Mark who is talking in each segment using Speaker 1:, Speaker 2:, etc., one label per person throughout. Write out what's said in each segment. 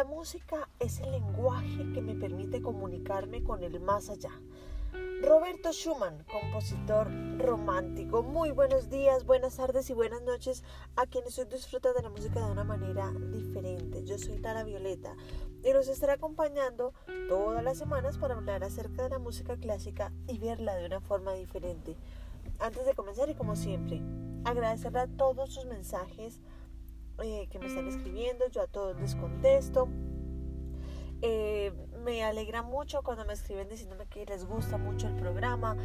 Speaker 1: La música es el lenguaje que me permite comunicarme con el más allá. Roberto Schumann, compositor romántico. Muy buenos días, buenas tardes y buenas noches a quienes hoy disfrutan de la música de una manera diferente. Yo soy Lara Violeta y los estaré acompañando todas las semanas para hablar acerca de la música clásica y verla de una forma diferente. Antes de comenzar y como siempre, agradecerle a todos sus mensajes eh, que me están escribiendo, yo a todos les contesto. Eh, me alegra mucho cuando me escriben diciéndome que les gusta mucho el programa,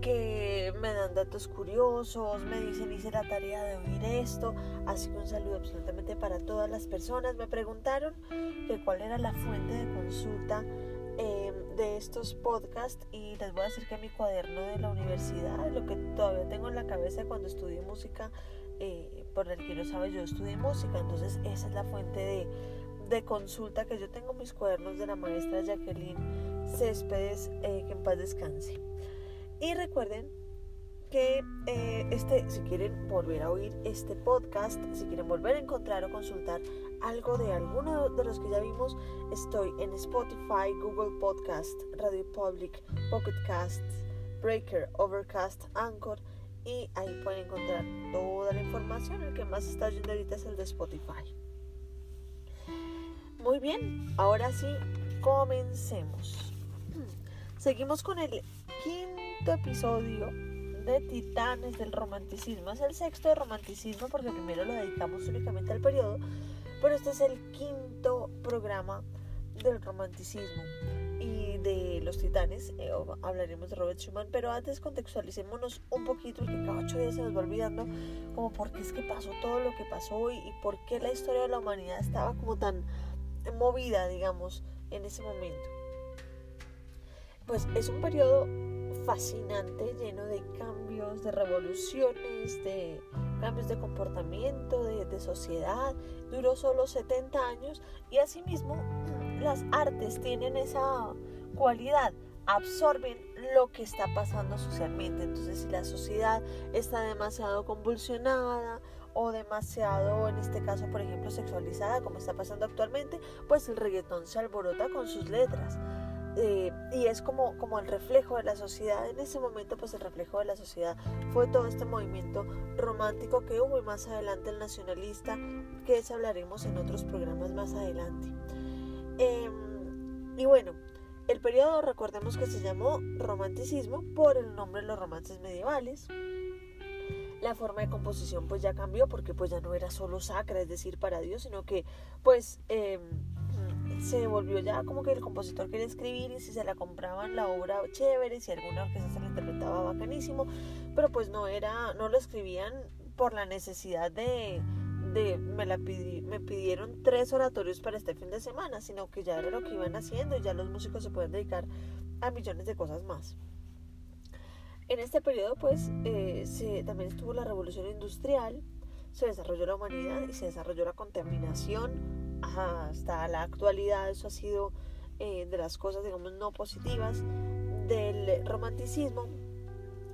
Speaker 1: que me dan datos curiosos, me dicen hice la tarea de oír esto, así que un saludo absolutamente para todas las personas. Me preguntaron que cuál era la fuente de consulta em, de estos podcasts y les voy a decir que mi cuaderno de la universidad, lo que todavía tengo en la cabeza cuando estudié música, eh, por el que no sabe, yo estudié música, entonces esa es la fuente de de consulta que yo tengo mis cuadernos de la maestra Jacqueline Céspedes, eh, que en paz descanse. Y recuerden que eh, este, si quieren volver a oír este podcast, si quieren volver a encontrar o consultar algo de alguno de los que ya vimos, estoy en Spotify, Google Podcast, Radio Public, Pocket Casts, Breaker, Overcast, Anchor y ahí pueden encontrar toda la información. El que más está yendo ahorita es el de Spotify. Muy bien, ahora sí, comencemos. Seguimos con el quinto episodio de Titanes del Romanticismo. Es el sexto de Romanticismo porque primero lo dedicamos únicamente al periodo, pero este es el quinto programa del Romanticismo y de los Titanes. Eh, hablaremos de Robert Schumann, pero antes contextualicémonos un poquito porque cada ocho días se nos va olvidando como por qué es que pasó todo lo que pasó y, y por qué la historia de la humanidad estaba como tan movida, digamos, en ese momento. Pues es un periodo fascinante, lleno de cambios, de revoluciones, de cambios de comportamiento, de, sociedad. Duró solo 70 años y asimismo las artes tienen esa cualidad absorben lo que está pasando socialmente. Entonces, si la sociedad está demasiado convulsionada o demasiado, en este caso, por ejemplo, sexualizada, como está pasando actualmente, pues el reggaetón se alborota con sus letras. Eh, y es como, como el reflejo de la sociedad. En ese momento, pues el reflejo de la sociedad fue todo este movimiento romántico que hubo y más adelante el nacionalista, que ese hablaremos en otros programas más adelante. Em, y bueno, el periodo recordemos que se llamó romanticismo por el nombre de los romances medievales la forma de composición pues ya cambió porque pues ya no era solo sacra, es decir, para Dios, sino que pues em, se volvió ya como que el compositor quería escribir y si se la compraban la obra chévere, si alguna orquesta se la interpretaba bacanísimo, pero pues no era, no lo escribían por la necesidad de, de me, la me pidieron tres oratorios para este fin de semana, sino que ya era lo que iban haciendo y ya los músicos se pueden dedicar a millones de cosas más. En este periodo, pues, eh, se, también estuvo la revolución industrial, se desarrolló la humanidad y se desarrolló la contaminación hasta la actualidad. Eso ha sido eh, de las cosas, digamos, no positivas del romanticismo.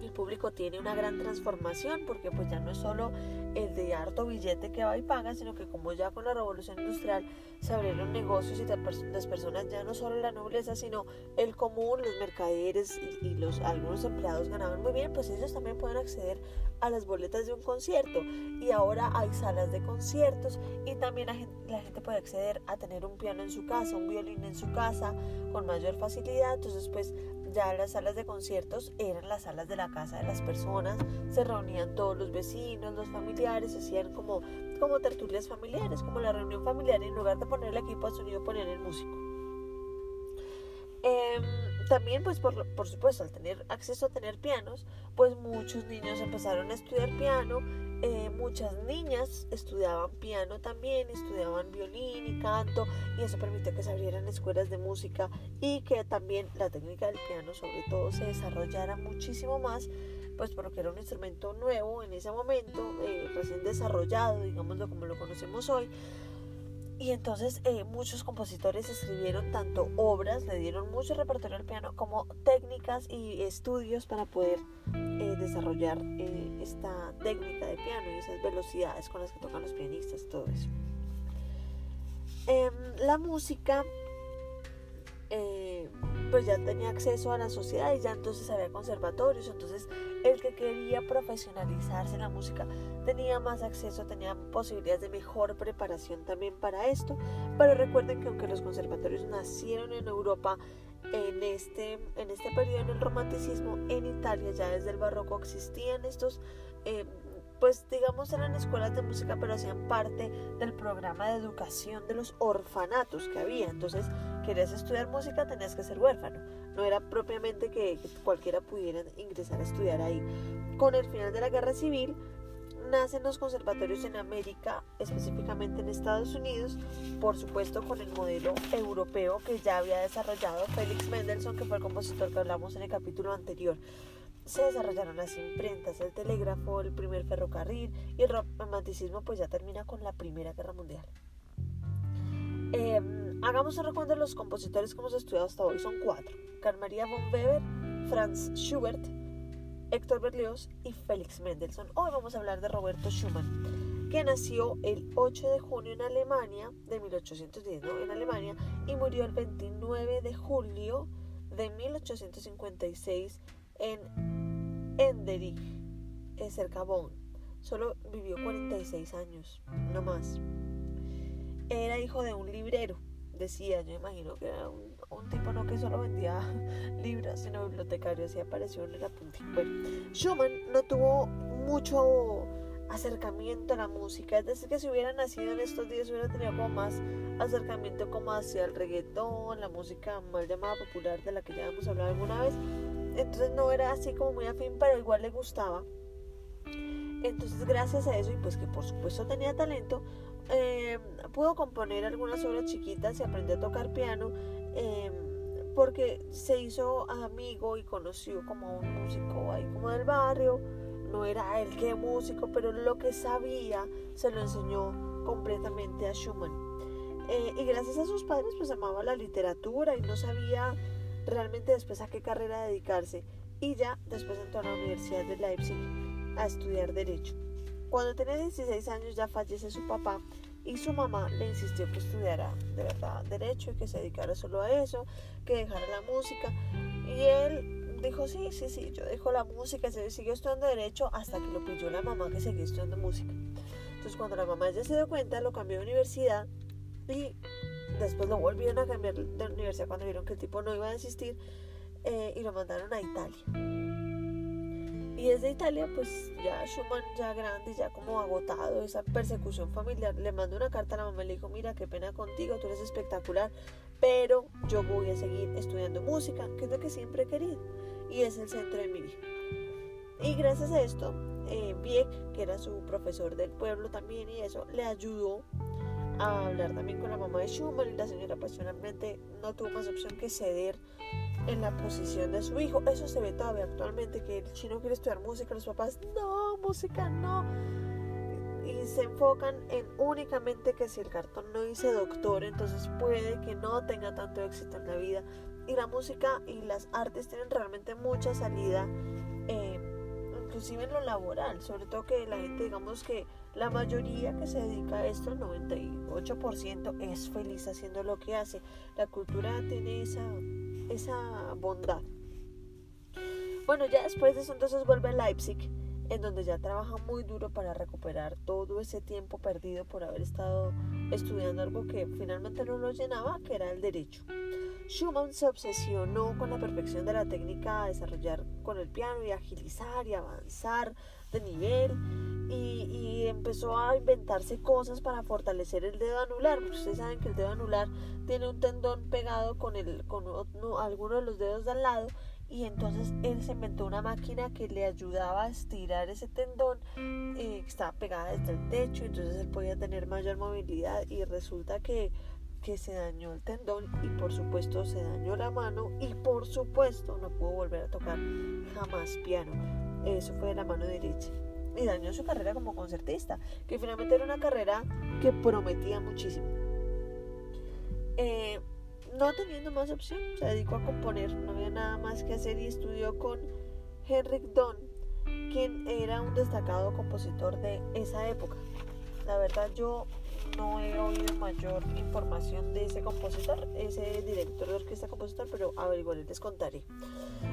Speaker 1: El público tiene una gran transformación porque pues ya no es solo el de harto billete que va y paga, sino que como ya con la revolución industrial se abrieron negocios y las personas ya no solo la nobleza, sino el común, los mercaderes y los algunos empleados ganaban muy bien, pues ellos también pueden acceder a las boletas de un concierto. Y ahora hay salas de conciertos y también la gente, puede acceder a tener un piano en su casa, un violín en su casa con mayor facilidad, entonces pues ya las salas de conciertos eran las salas de la casa de las personas, se reunían todos los vecinos, los familiares, se hacían como, como tertulias familiares, como la reunión familiar, en lugar de poner el equipo de sonido ponían el músico. Em, también, pues por, por, supuesto, al tener acceso a tener pianos, pues muchos niños empezaron a estudiar piano, eh, muchas niñas estudiaban piano también, estudiaban violín y canto, y eso permitió que se abrieran escuelas de música y que también la técnica del piano, sobre todo, se desarrollara muchísimo más, pues porque era un instrumento nuevo en ese momento, eh, recién desarrollado, digámoslo como lo conocemos hoy. Y entonces eh, muchos compositores escribieron tanto obras, le dieron mucho repertorio al piano, como técnicas y estudios para poder eh, desarrollar eh, esta técnica de piano y esas velocidades con las que tocan los pianistas, todo eso. em, la música pues ya tenía acceso a la sociedad y ya entonces había conservatorios, entonces el que quería profesionalizarse en la música tenía más acceso, tenía posibilidades de mejor preparación también para esto, pero recuerden que aunque los conservatorios nacieron en Europa, en este, en este periodo en el romanticismo, en Italia ya desde el barroco existían estos eh, pues digamos eran escuelas de música, pero hacían parte del programa de educación de los orfanatos que había. Entonces, querías estudiar música, tenías que ser huérfano. No era propiamente que, cualquiera pudiera ingresar a estudiar ahí. Con el final de la guerra civil, nacen los conservatorios en América, específicamente en Estados Unidos, por supuesto con el modelo europeo que ya había desarrollado Félix Mendelssohn, que fue el compositor que hablamos en el capítulo anterior se desarrollaron las imprentas, el telégrafo, el primer ferrocarril y el romanticismo pues ya termina con la Primera Guerra Mundial. Em, hagamos un recuento de los compositores que hemos estudiado hasta hoy, son cuatro. Maria von Weber, Franz Schubert, Héctor Berlioz y Félix Mendelssohn. Hoy vamos a hablar de Roberto Schumann, que nació el 8 de junio en Alemania, de 1810, ¿no? En Alemania, y murió el 29 de julio de 1856 en Enderich, cerca Bonn. Solo vivió 46 años, no más. Era hijo de un librero, decía, yo imagino que era un, tipo no que solo vendía libros, sino bibliotecario, así apareció en el apunte. Bueno, Schumann no tuvo mucho acercamiento a la música, es decir, que si hubiera nacido en estos días hubiera tenido como más acercamiento como hacia el reggaetón, la música mal llamada popular de la que ya hemos hablado alguna vez, entonces no era así como muy afín, pero igual le gustaba. Entonces gracias a eso y pues que por supuesto tenía talento, eh, pudo componer algunas obras chiquitas y aprendió a tocar piano eh, porque se hizo amigo y conoció como un músico ahí como del barrio. No era él que músico, pero lo que sabía se lo enseñó completamente a Schumann. Eh, y gracias a sus padres pues amaba la literatura y no sabía realmente después a qué carrera dedicarse y ya después entró a la Universidad de Leipzig a estudiar Derecho. Cuando tenía 16 años ya fallece su papá y su mamá le insistió que estudiara de verdad Derecho y que se dedicara solo a eso, que dejara la música. Y él dijo, sí, sí, sí, yo dejo la música, se siguió estudiando Derecho hasta que lo pidió la mamá que seguía estudiando música. Entonces cuando la mamá ya se dio cuenta, lo cambió de universidad y Después lo volvieron a cambiar de universidad cuando vieron que el tipo no iba a desistir eh, y lo mandaron a Italia. Y desde Italia, pues ya Schumann, ya grande, ya como agotado, esa persecución familiar, le mandó una carta a la mamá y le dijo, mira, qué pena contigo, tú eres espectacular, pero yo voy a seguir estudiando música, que es lo que siempre he querido, y es el centro de mi vida. Y gracias a esto, eh, que era su profesor del pueblo también y eso, le ayudó a hablar también con la mamá de Schumann y la señora personalmente no tuvo más opción que ceder en la posición de su hijo. Eso se ve todavía actualmente, que el chino quiere estudiar música, los papás, no, música no. Y se enfocan en únicamente que si el cartón no dice doctor, entonces puede que no tenga tanto éxito en la vida. Y la música y las artes tienen realmente mucha salida, eh, inclusive en lo laboral, sobre todo que la gente, digamos que la mayoría que se dedica a esto, el 98%, es feliz haciendo lo que hace. La cultura tiene esa, esa bondad. Bueno, ya después de eso entonces vuelve a Leipzig, en donde ya trabaja muy duro para recuperar todo ese tiempo perdido por haber estado estudiando algo que finalmente no lo llenaba, que era el derecho. Schumann se obsesionó con la perfección de la técnica a desarrollar con el piano y agilizar y avanzar de nivel y, empezó a inventarse cosas para fortalecer el dedo anular. Ustedes saben que el dedo anular tiene un tendón pegado con, el, con alguno de los dedos de al lado y entonces él se inventó una máquina que le ayudaba a estirar ese tendón eh, que estaba pegada desde el techo, entonces él podía tener mayor movilidad y resulta que, que se dañó el tendón y por supuesto se dañó la mano y por supuesto no pudo volver a tocar jamás piano. Eso fue de la mano derecha y dañó su carrera como concertista, que finalmente era una carrera que prometía muchísimo. Eh, no teniendo más opción, se dedicó a componer, no había nada más que hacer y estudió con Henrik Don, quien era un destacado compositor de esa época. La verdad yo no he oído mayor información de ese compositor, ese director de orquesta compositor, pero averiguaré, les contaré.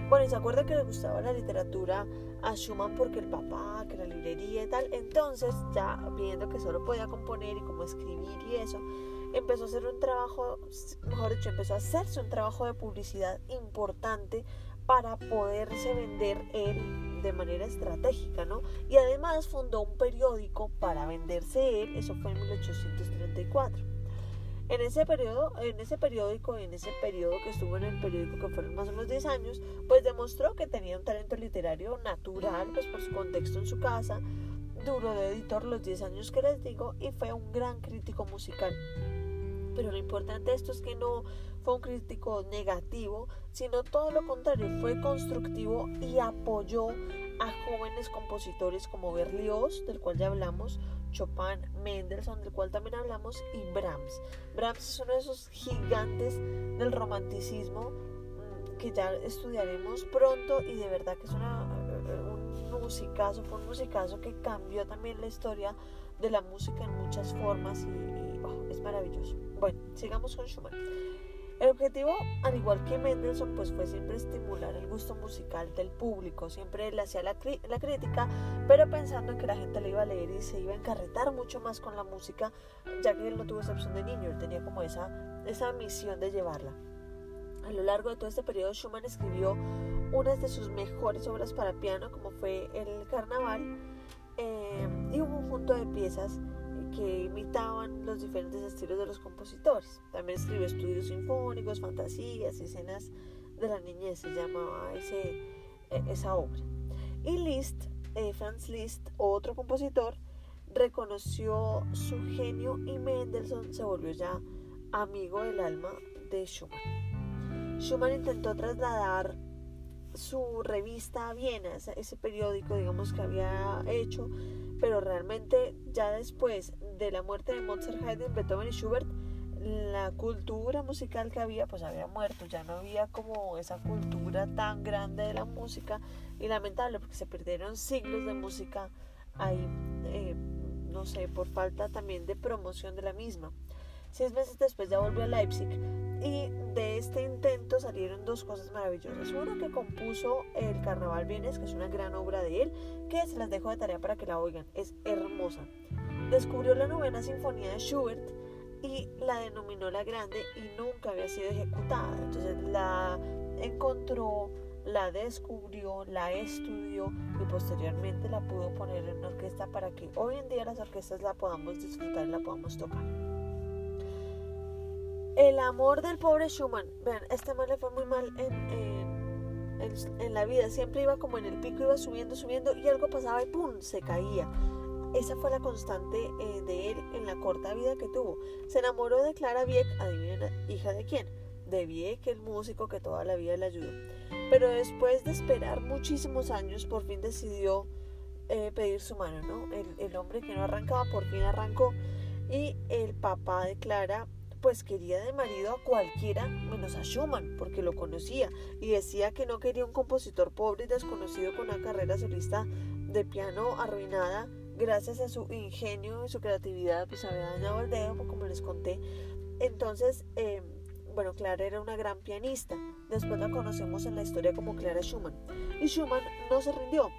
Speaker 1: Bueno, y se acuerda que le gustaba la literatura a Schumann porque el papá, que la librería y tal. Entonces, ya viendo que solo podía componer y como escribir y eso, empezó a hacer un trabajo, mejor dicho, empezó a hacerse un trabajo de publicidad importante para poderse vender él de manera estratégica, ¿no? Y además fundó un periódico para venderse él, eso fue en 1834. En ese periodo, en ese periódico, en ese periodo que estuvo en el periódico que fueron más o menos 10 años, pues demostró que tenía un talento literario natural, pues por su contexto en su casa, duro de editor los 10 años que les digo y fue un gran crítico musical. Pero lo importante de esto es que no fue un crítico negativo, sino todo lo contrario, fue constructivo y apoyó a jóvenes compositores como Berlioz, del cual ya hablamos, Chopin, Mendelssohn, del cual también hablamos, y Brahms. Brahms es uno de esos gigantes del romanticismo mm, que ya estudiaremos pronto y de verdad que es una, un musicazo, fue un musicazo que cambió también la historia de la música en muchas formas y, oh, es maravilloso. Bueno, sigamos con Schumann. El objetivo, al igual que Mendelssohn, pues fue siempre estimular el gusto musical del público. Siempre le hacía la, la, crítica, pero pensando en que la gente le iba a leer y se iba a encarretar mucho más con la música, ya que él no tuvo esa opción de niño, él tenía como esa, esa misión de llevarla. A lo largo de todo este periodo, Schumann escribió unas de sus mejores obras para piano, como fue El Carnaval, eh, y un conjunto de piezas que imitaban los diferentes estilos de los compositores. También escribió estudios sinfónicos, fantasías, escenas de la niñez, se llamaba ese, e, esa obra. Y Liszt, eh, Franz Liszt, otro compositor, reconoció su genio y Mendelssohn se volvió ya amigo del alma de Schumann. Schumann intentó trasladar su revista a Viena, ese periódico, digamos, que había hecho, pero realmente ya después de la muerte de Mozart, Haydn, Beethoven y Schubert, la cultura musical que había pues había muerto, ya no había como esa cultura tan grande de la música y lamentable porque se perdieron siglos de música ahí, eh, no sé, por falta también de promoción de la misma. Seis meses después ya volvió a Leipzig y de este intento salieron dos cosas maravillosas. Uno que compuso el Carnaval Vienes, que es una gran obra de él, que se las dejo de tarea para que la oigan. Es hermosa. Descubrió la novena sinfonía de Schubert y la denominó la grande y nunca había sido ejecutada. Entonces la encontró, la descubrió, la estudió y posteriormente la pudo poner en orquesta para que hoy en día las orquestas la podamos disfrutar y la podamos tocar. El amor del pobre Schumann. Vean, este man le fue muy mal en, en, la vida. Siempre iba como en el pico, iba subiendo, subiendo y algo pasaba y ¡pum! se caía. Esa fue la constante eh, de él en la corta vida que tuvo. Se enamoró de Clara Wieck, adivinen, hija de quién. De Wieck, el músico que toda la vida le ayudó. Pero después de esperar muchísimos años, por fin decidió eh, pedir su mano, ¿no? El, el hombre que no arrancaba, por fin arrancó. Y el papá de Clara pues quería de marido a cualquiera menos a Schumann, porque lo conocía, y decía que no quería un compositor pobre y desconocido con una carrera solista de piano arruinada gracias a su ingenio y su creatividad, pues había dañado el dedo, como les conté. Entonces, em, bueno, Clara era una gran pianista. Después la conocemos en la historia como Clara Schumann. Y Schumann no se rindió.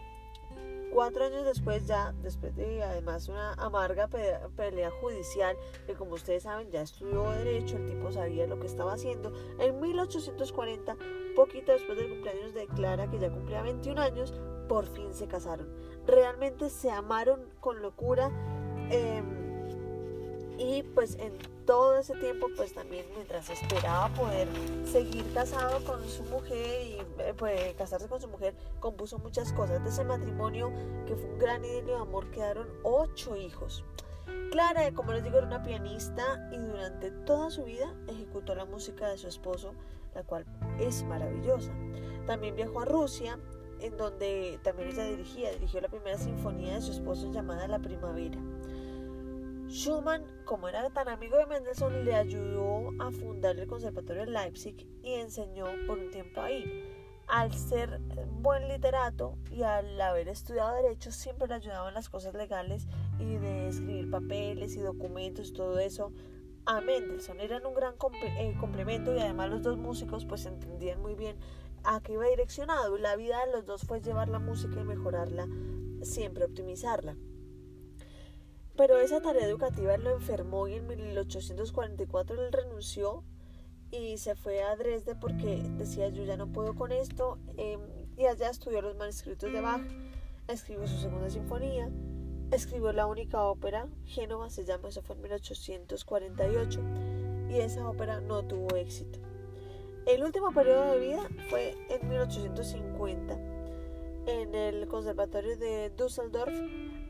Speaker 1: Cuatro años después, ya después de además una amarga pelea judicial, que como ustedes saben ya estudió derecho, el tipo sabía lo que estaba haciendo, en 1840, poquito después del cumpleaños de Clara, que ya cumplía 21 años, por fin se casaron. Realmente se amaron con locura. Eh, y pues en todo ese tiempo pues también mientras esperaba poder seguir casado con su mujer y eh, pues, casarse con su mujer compuso muchas cosas de ese matrimonio que fue un gran idilio de amor. Quedaron ocho hijos. Clara como les digo era una pianista y durante toda su vida ejecutó la música de su esposo la cual es maravillosa. También viajó a Rusia en donde también ella dirigía dirigió la primera sinfonía de su esposo llamada La Primavera. Schumann, como era tan amigo de Mendelssohn, le ayudó a fundar el Conservatorio de Leipzig y enseñó por un tiempo ahí. al ser buen literato y al haber estudiado derecho siempre le ayudaban las cosas legales y de escribir papeles y documentos y todo eso a Mendelssohn. Eran un gran eh, complemento y además los dos músicos pues entendían muy bien a qué iba direccionado. La vida de los dos fue llevar la música y mejorarla, siempre optimizarla. Pero esa tarea educativa lo enfermó y en 1844 él renunció y se fue a Dresde porque decía yo ya no puedo con esto em, y allá estudió los manuscritos de Bach, escribió su segunda sinfonía, escribió la única ópera, Génova se llama, eso fue en 1848 y esa ópera no tuvo éxito. El último periodo de vida fue en 1850 en el Conservatorio de Düsseldorf.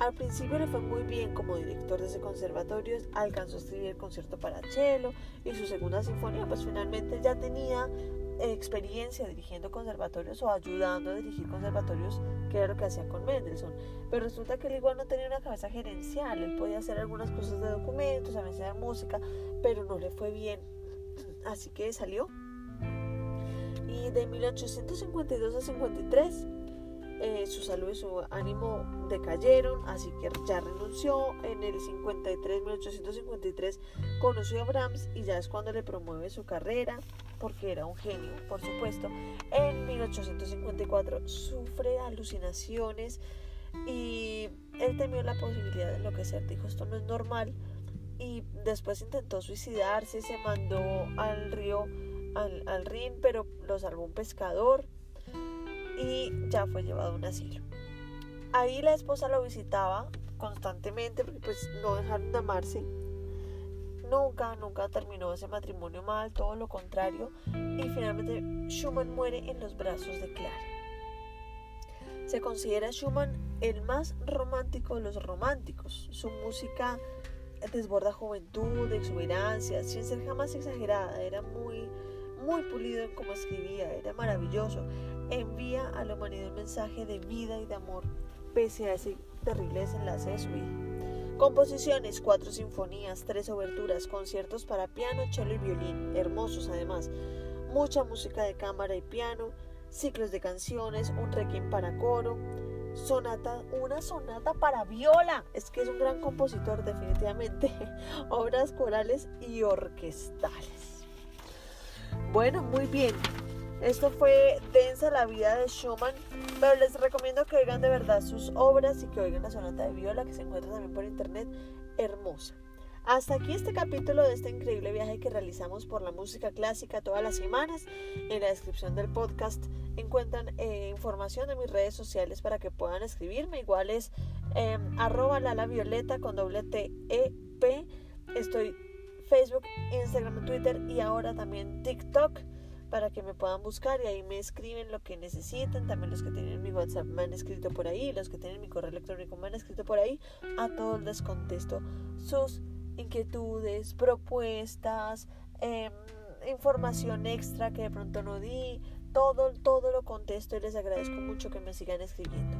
Speaker 1: Al principio le fue muy bien como director de ese conservatorio, alcanzó a escribir el concierto para cello y su segunda sinfonía, pues finalmente ya tenía experiencia dirigiendo conservatorios o ayudando a dirigir conservatorios, que era lo que hacía con Mendelssohn. Pero resulta que él igual no tenía una cabeza gerencial, él podía hacer algunas cosas de documentos, a veces música, pero no le fue bien. Así que salió y de 1852 a 53 eh, su salud y su ánimo decayeron, así que ya renunció. En el 53, 1853, conoció a Brahms y ya es cuando le promueve su carrera, porque era un genio, por supuesto. En 1854 sufre alucinaciones y él temió la posibilidad de enloquecer. Dijo, esto no es normal. Y después intentó suicidarse, se mandó al río al, al Rin, pero lo salvó un pescador y ya fue llevado a un asilo. Ahí la esposa lo visitaba constantemente porque pues no dejaron de amarse. Nunca, nunca terminó ese matrimonio mal, todo lo contrario. Y finalmente Schumann muere en los brazos de Clara. Se considera Schumann el más romántico de los románticos. Su música desborda juventud, exuberancia, sin ser jamás exagerada. Era muy muy pulido en cómo escribía, era maravilloso. Envía a la humanidad un mensaje de vida y de amor, pese a ese terrible desenlace de su vida. Composiciones, cuatro sinfonías, tres oberturas, conciertos para piano, cello y violín, hermosos además. Mucha música de cámara y piano, ciclos de canciones, un requiem para coro, sonata, una sonata para viola. Es que es un gran compositor definitivamente. Obras corales y orquestales. Bueno, muy bien. Esto fue densa la vida de Schumann, pero les recomiendo que oigan de verdad sus obras y que oigan la sonata de viola que se encuentra también por internet, hermosa. Hasta aquí este capítulo de este increíble viaje que realizamos por la música clásica todas las semanas. En la descripción del podcast encuentran eh, información de mis redes sociales para que puedan escribirme. Igual es eh, arroba lala violeta con doble T E P. Estoy Facebook, Instagram, Twitter y ahora también TikTok para que me puedan buscar y ahí me escriben lo que necesiten. También los que tienen mi WhatsApp me han escrito por ahí, los que tienen mi correo electrónico me han escrito por ahí. A todos les contesto sus inquietudes, propuestas, em, información extra que de pronto no di. Todo, todo lo contesto y les agradezco mucho que me sigan escribiendo.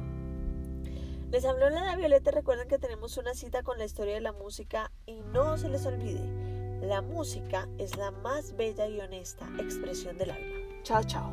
Speaker 1: Les habló la Violeta, recuerden que tenemos una cita con la historia de la música y no se les olvide la música es la más bella y honesta expresión del alma. Chao, chao.